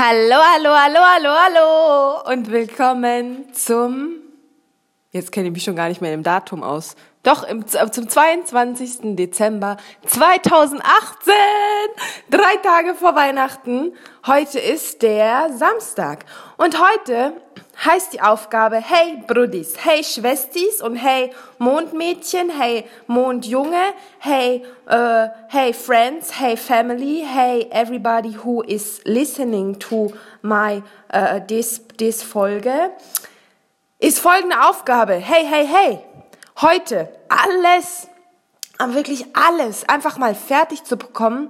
Hallo, hallo, hallo, hallo, hallo und willkommen zum, jetzt kenne ich mich schon gar nicht mehr im Datum aus, doch im, zum 22. Dezember 2018, drei Tage vor Weihnachten. Heute ist der Samstag und heute heißt die Aufgabe, hey Brudis, hey Schwestis und hey Mondmädchen, hey Mondjunge, hey, uh, hey Friends, hey Family, hey everybody who is listening to my uh, this, this Folge, ist folgende Aufgabe, hey, hey, hey, heute alles, wirklich alles einfach mal fertig zu bekommen,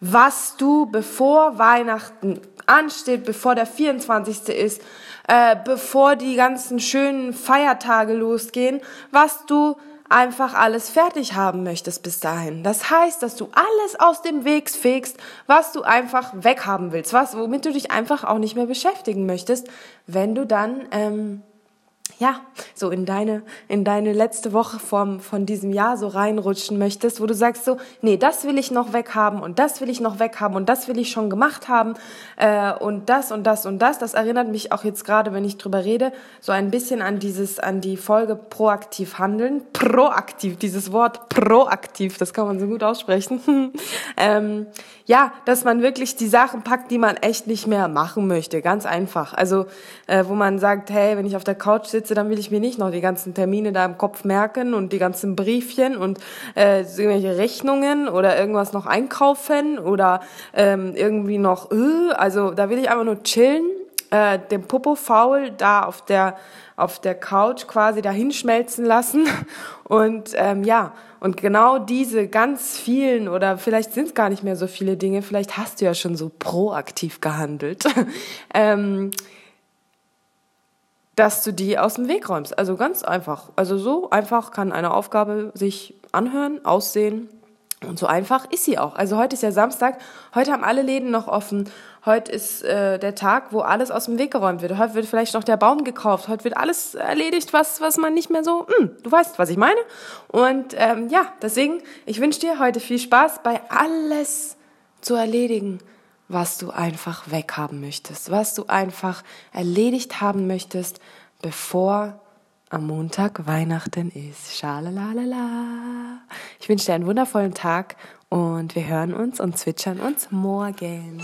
was du bevor Weihnachten ansteht, bevor der 24. ist, äh, bevor die ganzen schönen Feiertage losgehen, was du einfach alles fertig haben möchtest bis dahin. Das heißt, dass du alles aus dem Weg fegst, was du einfach weghaben willst, was, womit du dich einfach auch nicht mehr beschäftigen möchtest, wenn du dann ähm, ja, so in deine, in deine letzte Woche vom, von diesem Jahr so reinrutschen möchtest, wo du sagst so, nee, das will ich noch weghaben und das will ich noch weghaben und das will ich schon gemacht haben äh, und das und das und das. Das erinnert mich auch jetzt gerade, wenn ich drüber rede, so ein bisschen an dieses, an die Folge proaktiv handeln. Proaktiv, dieses Wort proaktiv, das kann man so gut aussprechen. ähm, ja, dass man wirklich die Sachen packt, die man echt nicht mehr machen möchte, ganz einfach. Also, äh, wo man sagt, hey, wenn ich auf der Couch sitze, dann will ich mir nicht noch die ganzen Termine da im Kopf merken und die ganzen Briefchen und äh, irgendwelche Rechnungen oder irgendwas noch einkaufen oder ähm, irgendwie noch, äh, also da will ich einfach nur chillen, äh, den Popo faul da auf der auf der Couch quasi dahinschmelzen lassen und ähm, ja und genau diese ganz vielen oder vielleicht sind es gar nicht mehr so viele Dinge, vielleicht hast du ja schon so proaktiv gehandelt. ähm, dass du die aus dem Weg räumst. Also ganz einfach. Also so einfach kann eine Aufgabe sich anhören, aussehen. Und so einfach ist sie auch. Also heute ist ja Samstag. Heute haben alle Läden noch offen. Heute ist äh, der Tag, wo alles aus dem Weg geräumt wird. Heute wird vielleicht noch der Baum gekauft. Heute wird alles erledigt, was, was man nicht mehr so, hm, du weißt, was ich meine. Und ähm, ja, deswegen, ich wünsche dir heute viel Spaß bei alles zu erledigen was du einfach weghaben möchtest, was du einfach erledigt haben möchtest, bevor am Montag Weihnachten ist. Schalalalala. Ich wünsche dir einen wundervollen Tag und wir hören uns und zwitschern uns morgen.